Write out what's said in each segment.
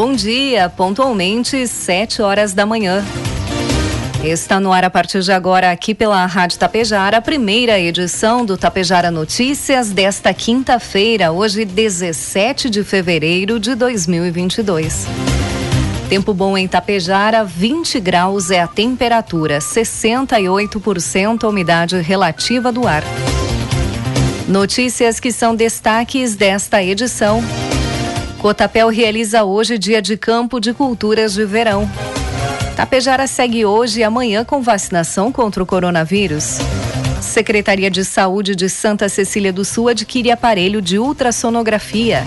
Bom dia, pontualmente, 7 horas da manhã. Está no ar a partir de agora aqui pela Rádio Tapejara, a primeira edição do Tapejara Notícias desta quinta-feira, hoje 17 de fevereiro de 2022. Tempo bom em Tapejara, 20 graus é a temperatura, 68% a umidade relativa do ar. Notícias que são destaques desta edição. Cotapel realiza hoje dia de campo de culturas de verão. Tapejara segue hoje e amanhã com vacinação contra o coronavírus. Secretaria de Saúde de Santa Cecília do Sul adquire aparelho de ultrassonografia.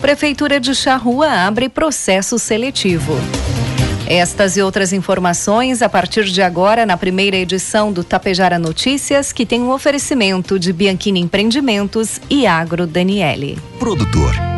Prefeitura de Charrua abre processo seletivo. Estas e outras informações a partir de agora na primeira edição do Tapejara Notícias, que tem um oferecimento de Bianchini Empreendimentos e Agro Daniele. Produtor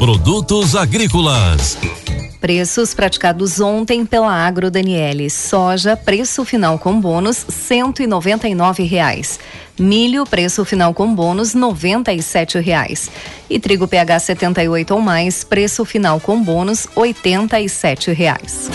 Produtos agrícolas. Preços praticados ontem pela Agro Daniele. Soja, preço final com bônus, cento e noventa e nove reais. Milho, preço final com bônus, noventa e sete reais. E trigo PH 78 ou mais, preço final com bônus, oitenta e sete reais.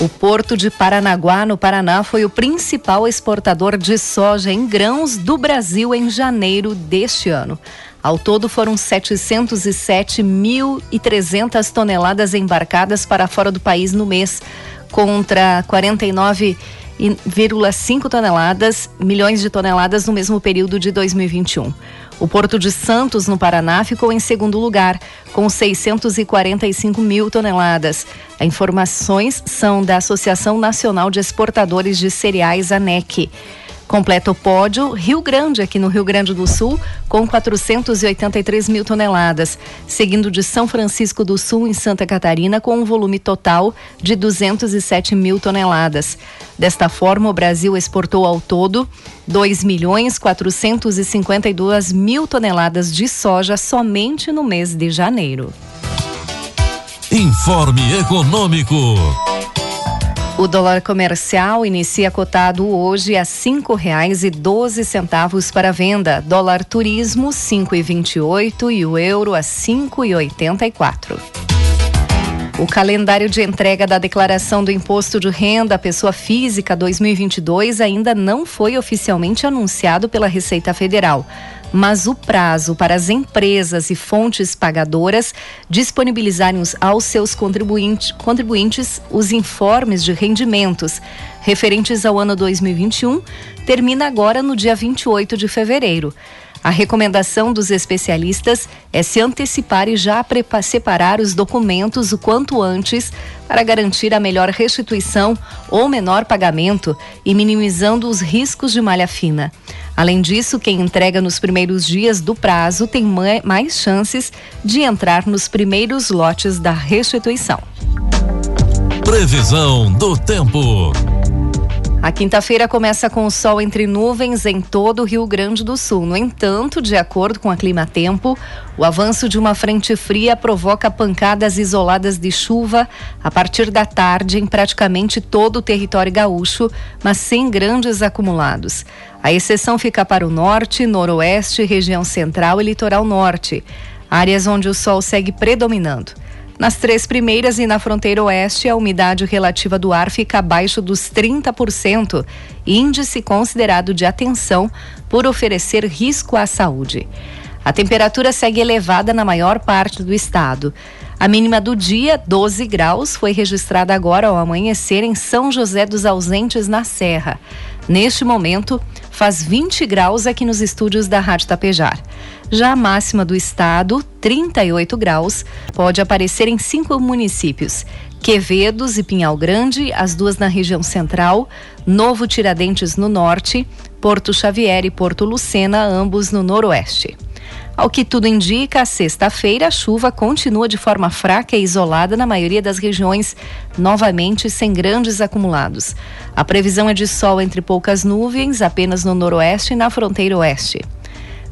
O Porto de Paranaguá, no Paraná, foi o principal exportador de soja em grãos do Brasil em janeiro deste ano. Ao todo foram 707.300 toneladas embarcadas para fora do país no mês, contra 49,5 toneladas, milhões de toneladas no mesmo período de 2021. O Porto de Santos, no Paraná, ficou em segundo lugar, com 645 mil toneladas. As informações são da Associação Nacional de Exportadores de Cereais, ANEC. Completa o pódio Rio Grande, aqui no Rio Grande do Sul, com 483 mil toneladas, seguindo de São Francisco do Sul, em Santa Catarina, com um volume total de 207 mil toneladas. Desta forma, o Brasil exportou ao todo 2 milhões 452 mil toneladas de soja somente no mês de janeiro. Informe Econômico. O dólar comercial inicia cotado hoje a cinco reais e doze centavos para venda. Dólar turismo cinco e vinte e oito e o euro a cinco e oitenta e quatro. O calendário de entrega da declaração do Imposto de Renda à Pessoa Física 2022 ainda não foi oficialmente anunciado pela Receita Federal mas o prazo para as empresas e fontes pagadoras disponibilizarem aos seus contribuintes, contribuintes os informes de rendimentos referentes ao ano 2021 termina agora no dia 28 de fevereiro. A recomendação dos especialistas é se antecipar e já separar os documentos o quanto antes para garantir a melhor restituição ou menor pagamento e minimizando os riscos de malha fina. Além disso, quem entrega nos primeiros dias do prazo tem mais chances de entrar nos primeiros lotes da restituição. Previsão do tempo. A quinta-feira começa com sol entre nuvens em todo o Rio Grande do Sul. No entanto, de acordo com a Clima Tempo, o avanço de uma frente fria provoca pancadas isoladas de chuva a partir da tarde em praticamente todo o território gaúcho, mas sem grandes acumulados. A exceção fica para o norte, noroeste, região central e litoral norte, áreas onde o sol segue predominando. Nas três primeiras e na fronteira oeste, a umidade relativa do ar fica abaixo dos 30%, índice considerado de atenção por oferecer risco à saúde. A temperatura segue elevada na maior parte do estado. A mínima do dia, 12 graus, foi registrada agora ao amanhecer em São José dos Ausentes, na Serra. Neste momento, faz 20 graus aqui nos estúdios da Rádio Tapejar. Já a máxima do estado, 38 graus, pode aparecer em cinco municípios: Quevedos e Pinhal Grande, as duas na região central, Novo Tiradentes no norte, Porto Xavier e Porto Lucena, ambos no noroeste. Ao que tudo indica, sexta-feira a chuva continua de forma fraca e isolada na maioria das regiões, novamente sem grandes acumulados. A previsão é de sol entre poucas nuvens, apenas no noroeste e na fronteira oeste.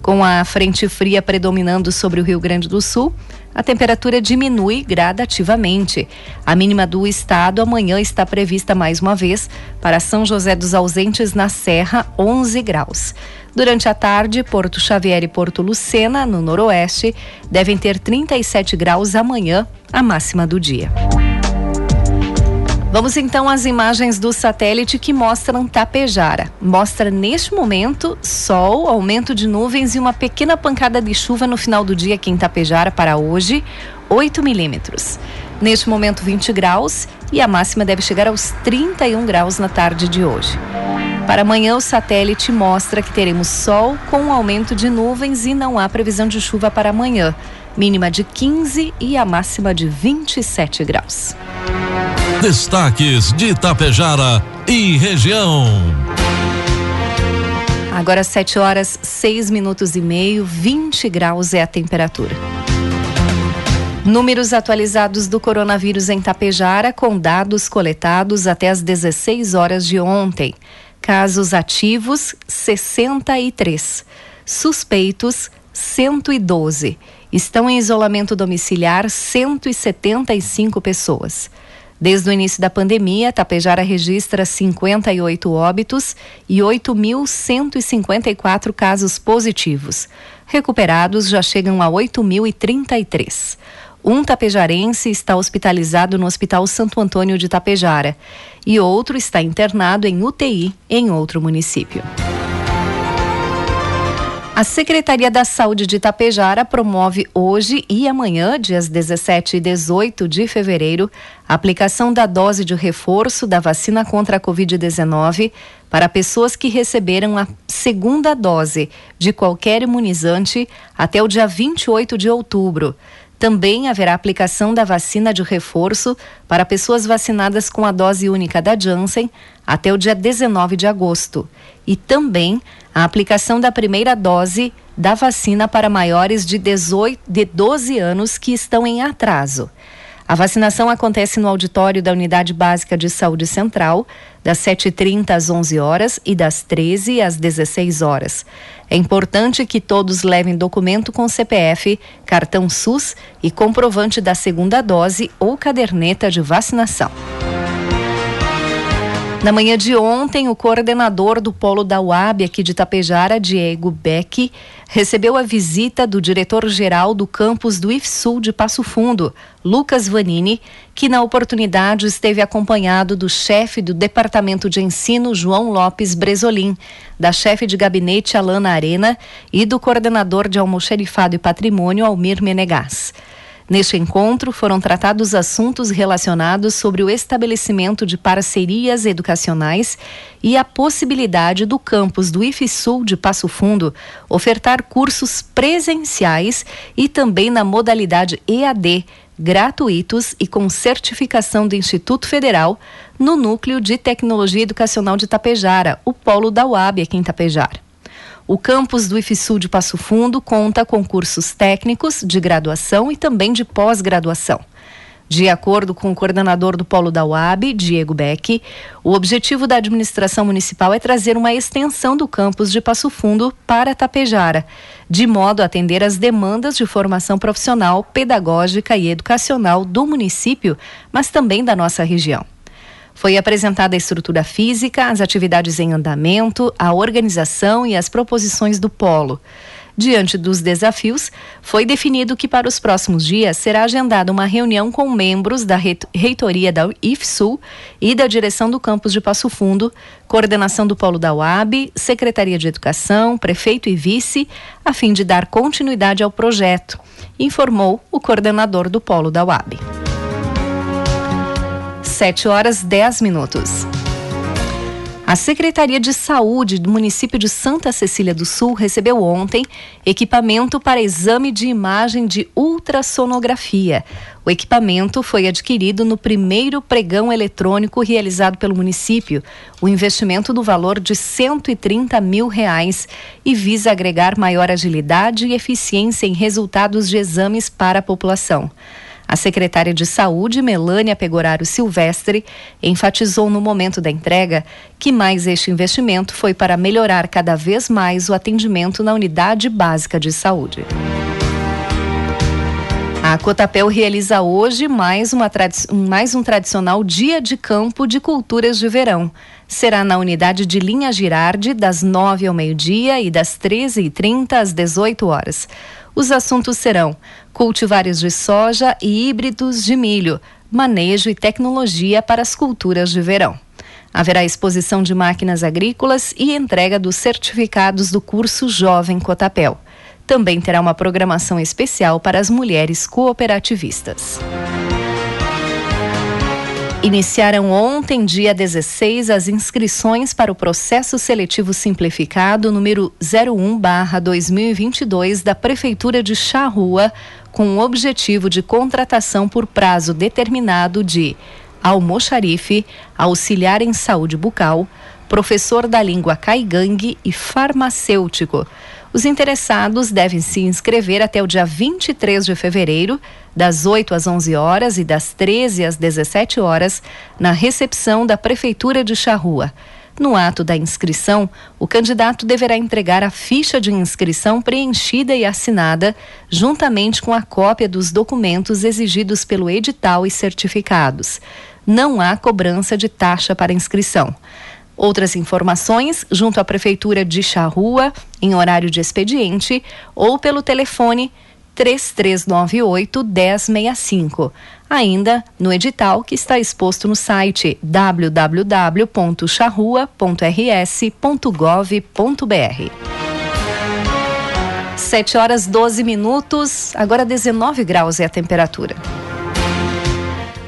Com a frente fria predominando sobre o Rio Grande do Sul, a temperatura diminui gradativamente. A mínima do estado amanhã está prevista mais uma vez para São José dos Ausentes na Serra, 11 graus. Durante a tarde, Porto Xavier e Porto Lucena, no noroeste, devem ter 37 graus amanhã, a máxima do dia. Vamos então às imagens do satélite que mostram Tapejara. Mostra neste momento sol, aumento de nuvens e uma pequena pancada de chuva no final do dia aqui em Tapejara para hoje, 8 milímetros. Neste momento 20 graus e a máxima deve chegar aos 31 graus na tarde de hoje. Para amanhã, o satélite mostra que teremos sol com um aumento de nuvens e não há previsão de chuva para amanhã. Mínima de 15 e a máxima de 27 graus. Destaques de Itapejara e região. Agora 7 horas 6 minutos e meio, 20 graus é a temperatura. Números atualizados do coronavírus em Tapejara com dados coletados até as 16 horas de ontem. Casos ativos 63, suspeitos 112. Estão em isolamento domiciliar 175 pessoas. Desde o início da pandemia, Tapejara registra 58 óbitos e 8.154 casos positivos. Recuperados já chegam a 8.033. Um tapejarense está hospitalizado no Hospital Santo Antônio de Tapejara e outro está internado em UTI em outro município. A Secretaria da Saúde de Itapejara promove hoje e amanhã, dias 17 e 18 de fevereiro, a aplicação da dose de reforço da vacina contra a Covid-19 para pessoas que receberam a segunda dose de qualquer imunizante até o dia 28 de outubro. Também haverá aplicação da vacina de reforço para pessoas vacinadas com a dose única da Janssen até o dia 19 de agosto. E também a aplicação da primeira dose da vacina para maiores de, 18, de 12 anos que estão em atraso. A vacinação acontece no auditório da Unidade Básica de Saúde Central, das 7h30 às 11 horas e das 13 às 16 horas. É importante que todos levem documento com CPF, cartão SUS e comprovante da segunda dose ou caderneta de vacinação. Na manhã de ontem, o coordenador do polo da UAB aqui de Tapejara, Diego Beck, recebeu a visita do diretor-geral do campus do IFSUL de Passo Fundo, Lucas Vanini, que na oportunidade esteve acompanhado do chefe do Departamento de Ensino, João Lopes Bresolim, da chefe de gabinete, Alana Arena, e do coordenador de almoxerifado e patrimônio, Almir Menegas. Neste encontro foram tratados assuntos relacionados sobre o estabelecimento de parcerias educacionais e a possibilidade do campus do IFSUL de Passo Fundo ofertar cursos presenciais e também na modalidade EAD, gratuitos e com certificação do Instituto Federal no Núcleo de Tecnologia Educacional de Tapejara, o polo da UAB aqui em Tapejara. O campus do IFSUL de Passo Fundo conta com cursos técnicos de graduação e também de pós-graduação. De acordo com o coordenador do Polo da UAB, Diego Beck, o objetivo da administração municipal é trazer uma extensão do campus de Passo Fundo para Tapejara, de modo a atender às demandas de formação profissional, pedagógica e educacional do município, mas também da nossa região. Foi apresentada a estrutura física, as atividades em andamento, a organização e as proposições do polo. Diante dos desafios, foi definido que para os próximos dias será agendada uma reunião com membros da reitoria da IFSUL e da direção do campus de Passo Fundo, coordenação do polo da UAB, Secretaria de Educação, prefeito e vice, a fim de dar continuidade ao projeto, informou o coordenador do polo da UAB. 7 horas 10 minutos. A Secretaria de Saúde do município de Santa Cecília do Sul recebeu ontem equipamento para exame de imagem de ultrassonografia. O equipamento foi adquirido no primeiro pregão eletrônico realizado pelo município. O investimento do valor de 130 mil reais e visa agregar maior agilidade e eficiência em resultados de exames para a população. A secretária de Saúde, Melânia Pegoraro Silvestre, enfatizou no momento da entrega que mais este investimento foi para melhorar cada vez mais o atendimento na unidade básica de saúde. A Cotapel realiza hoje mais, uma mais um tradicional dia de campo de culturas de verão. Será na unidade de Linha Girardi, das 9 ao meio-dia e das 13h30 às 18 horas. Os assuntos serão cultivares de soja e híbridos de milho, manejo e tecnologia para as culturas de verão. Haverá exposição de máquinas agrícolas e entrega dos certificados do curso Jovem Cotapel. Também terá uma programação especial para as mulheres cooperativistas. Iniciaram ontem, dia 16, as inscrições para o processo seletivo simplificado número 01/2022 da Prefeitura de Charrua, com o objetivo de contratação por prazo determinado de almoxarife, auxiliar em saúde bucal, professor da língua caigangue e farmacêutico. Os interessados devem se inscrever até o dia 23 de fevereiro, das 8 às 11 horas e das 13 às 17 horas, na recepção da Prefeitura de Charrua. No ato da inscrição, o candidato deverá entregar a ficha de inscrição preenchida e assinada, juntamente com a cópia dos documentos exigidos pelo edital e certificados. Não há cobrança de taxa para inscrição. Outras informações junto à Prefeitura de Charrua, em horário de expediente, ou pelo telefone 3398 1065. Ainda no edital que está exposto no site www.charrua.rs.gov.br. 7 horas 12 minutos, agora 19 graus é a temperatura.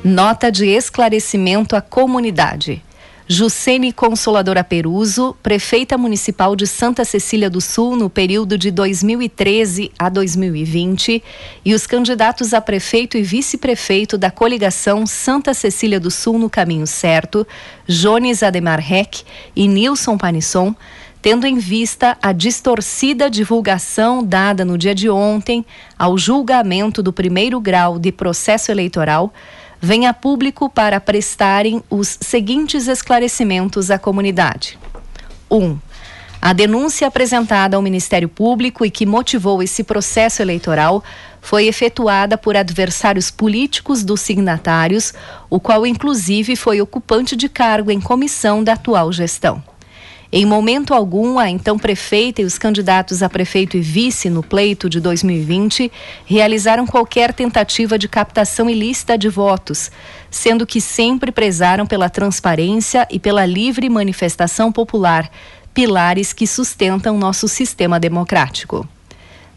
Nota de esclarecimento à comunidade. Jucene Consoladora Peruso, prefeita municipal de Santa Cecília do Sul no período de 2013 a 2020, e os candidatos a prefeito e vice-prefeito da coligação Santa Cecília do Sul no Caminho Certo, Jones Ademar Reck e Nilson Panisson, tendo em vista a distorcida divulgação dada no dia de ontem ao julgamento do primeiro grau de processo eleitoral vem a público para prestarem os seguintes esclarecimentos à comunidade. 1. Um, a denúncia apresentada ao Ministério Público e que motivou esse processo eleitoral foi efetuada por adversários políticos dos signatários, o qual inclusive foi ocupante de cargo em comissão da atual gestão. Em momento algum, a então prefeita e os candidatos a prefeito e vice no pleito de 2020 realizaram qualquer tentativa de captação ilícita de votos, sendo que sempre prezaram pela transparência e pela livre manifestação popular, pilares que sustentam nosso sistema democrático.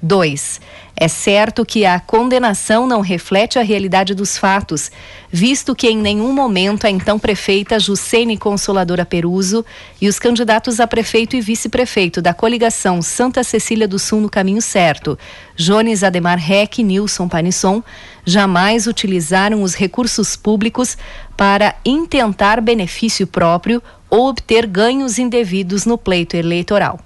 2. É certo que a condenação não reflete a realidade dos fatos, visto que em nenhum momento a então prefeita Jucene Consoladora Peruso e os candidatos a prefeito e vice-prefeito da coligação Santa Cecília do Sul no Caminho Certo, Jones Ademar Reck e Nilson Panisson, jamais utilizaram os recursos públicos para intentar benefício próprio ou obter ganhos indevidos no pleito eleitoral.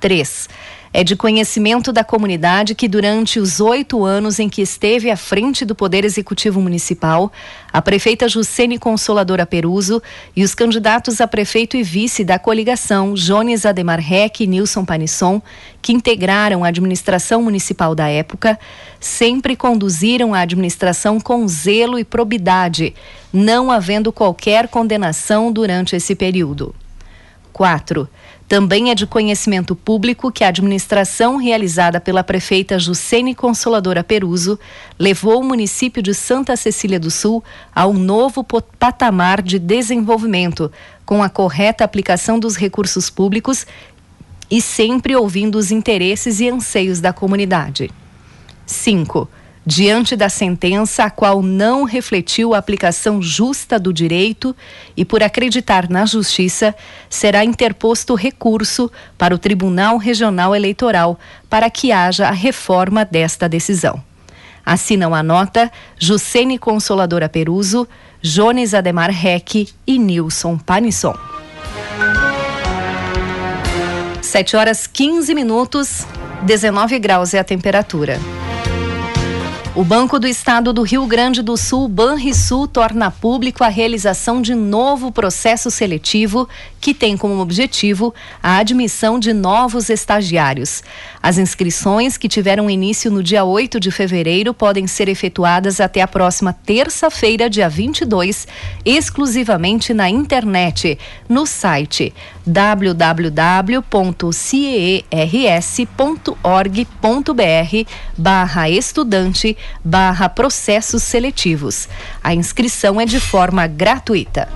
3. É de conhecimento da comunidade que, durante os oito anos em que esteve à frente do Poder Executivo Municipal, a prefeita Jucene Consoladora Peruso e os candidatos a prefeito e vice da coligação, Jones Ademar Reck e Nilson Panisson, que integraram a administração municipal da época, sempre conduziram a administração com zelo e probidade, não havendo qualquer condenação durante esse período. 4. Também é de conhecimento público que a administração realizada pela prefeita Jucene Consoladora Peruso levou o município de Santa Cecília do Sul a um novo patamar de desenvolvimento, com a correta aplicação dos recursos públicos e sempre ouvindo os interesses e anseios da comunidade. 5 diante da sentença a qual não refletiu a aplicação justa do direito e por acreditar na justiça, será interposto recurso para o Tribunal Regional Eleitoral para que haja a reforma desta decisão. Assinam a nota Jucene Consoladora Peruso, Jones Ademar Reck e Nilson Panisson. 7 horas 15 minutos, 19 graus é a temperatura. O Banco do Estado do Rio Grande do Sul, Banrisul, torna público a realização de novo processo seletivo que tem como objetivo a admissão de novos estagiários. As inscrições, que tiveram início no dia 8 de fevereiro, podem ser efetuadas até a próxima terça-feira, dia 22, exclusivamente na internet, no site www.ciers.org.br barra estudante barra processos seletivos. A inscrição é de forma gratuita.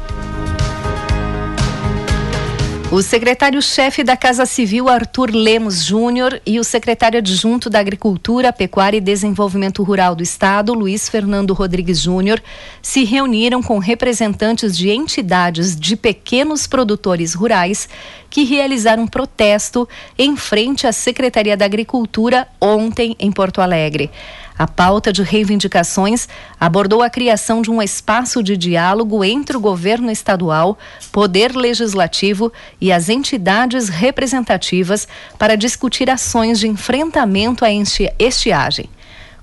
O secretário-chefe da Casa Civil, Arthur Lemos Júnior, e o secretário adjunto da Agricultura, Pecuária e Desenvolvimento Rural do Estado, Luiz Fernando Rodrigues Júnior, se reuniram com representantes de entidades de pequenos produtores rurais que realizaram protesto em frente à Secretaria da Agricultura ontem em Porto Alegre. A pauta de reivindicações abordou a criação de um espaço de diálogo entre o governo estadual, poder legislativo e as entidades representativas para discutir ações de enfrentamento à estiagem.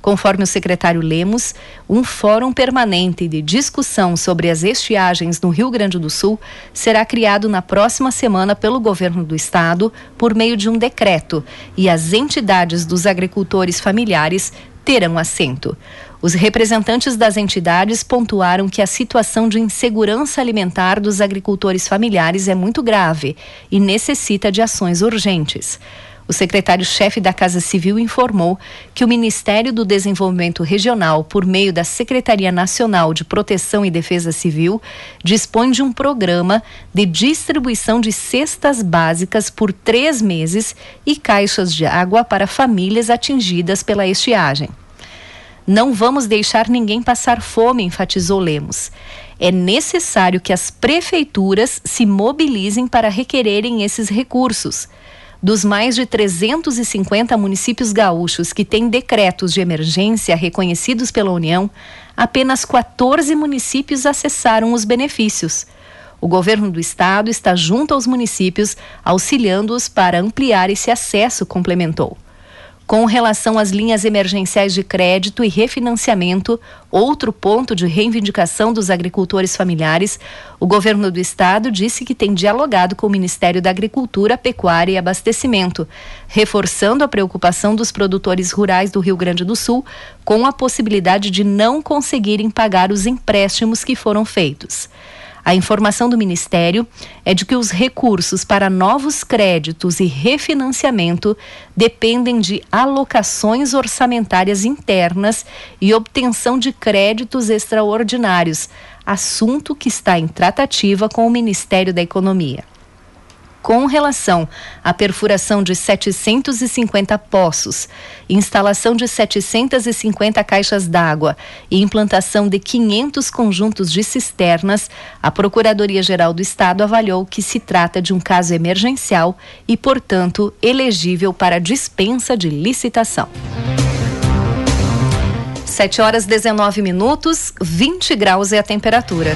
Conforme o secretário Lemos, um fórum permanente de discussão sobre as estiagens no Rio Grande do Sul será criado na próxima semana pelo governo do estado por meio de um decreto e as entidades dos agricultores familiares terão assento. Os representantes das entidades pontuaram que a situação de insegurança alimentar dos agricultores familiares é muito grave e necessita de ações urgentes. O secretário-chefe da Casa Civil informou que o Ministério do Desenvolvimento Regional, por meio da Secretaria Nacional de Proteção e Defesa Civil, dispõe de um programa de distribuição de cestas básicas por três meses e caixas de água para famílias atingidas pela estiagem. Não vamos deixar ninguém passar fome, enfatizou Lemos. É necessário que as prefeituras se mobilizem para requererem esses recursos. Dos mais de 350 municípios gaúchos que têm decretos de emergência reconhecidos pela União, apenas 14 municípios acessaram os benefícios. O governo do estado está junto aos municípios, auxiliando-os para ampliar esse acesso, complementou. Com relação às linhas emergenciais de crédito e refinanciamento, outro ponto de reivindicação dos agricultores familiares, o governo do estado disse que tem dialogado com o Ministério da Agricultura, Pecuária e Abastecimento, reforçando a preocupação dos produtores rurais do Rio Grande do Sul com a possibilidade de não conseguirem pagar os empréstimos que foram feitos. A informação do Ministério é de que os recursos para novos créditos e refinanciamento dependem de alocações orçamentárias internas e obtenção de créditos extraordinários, assunto que está em tratativa com o Ministério da Economia com relação à perfuração de 750 poços, instalação de 750 caixas d'água e implantação de 500 conjuntos de cisternas, a Procuradoria-Geral do Estado avaliou que se trata de um caso emergencial e, portanto, elegível para dispensa de licitação. 7 horas 19 minutos, 20 graus é a temperatura.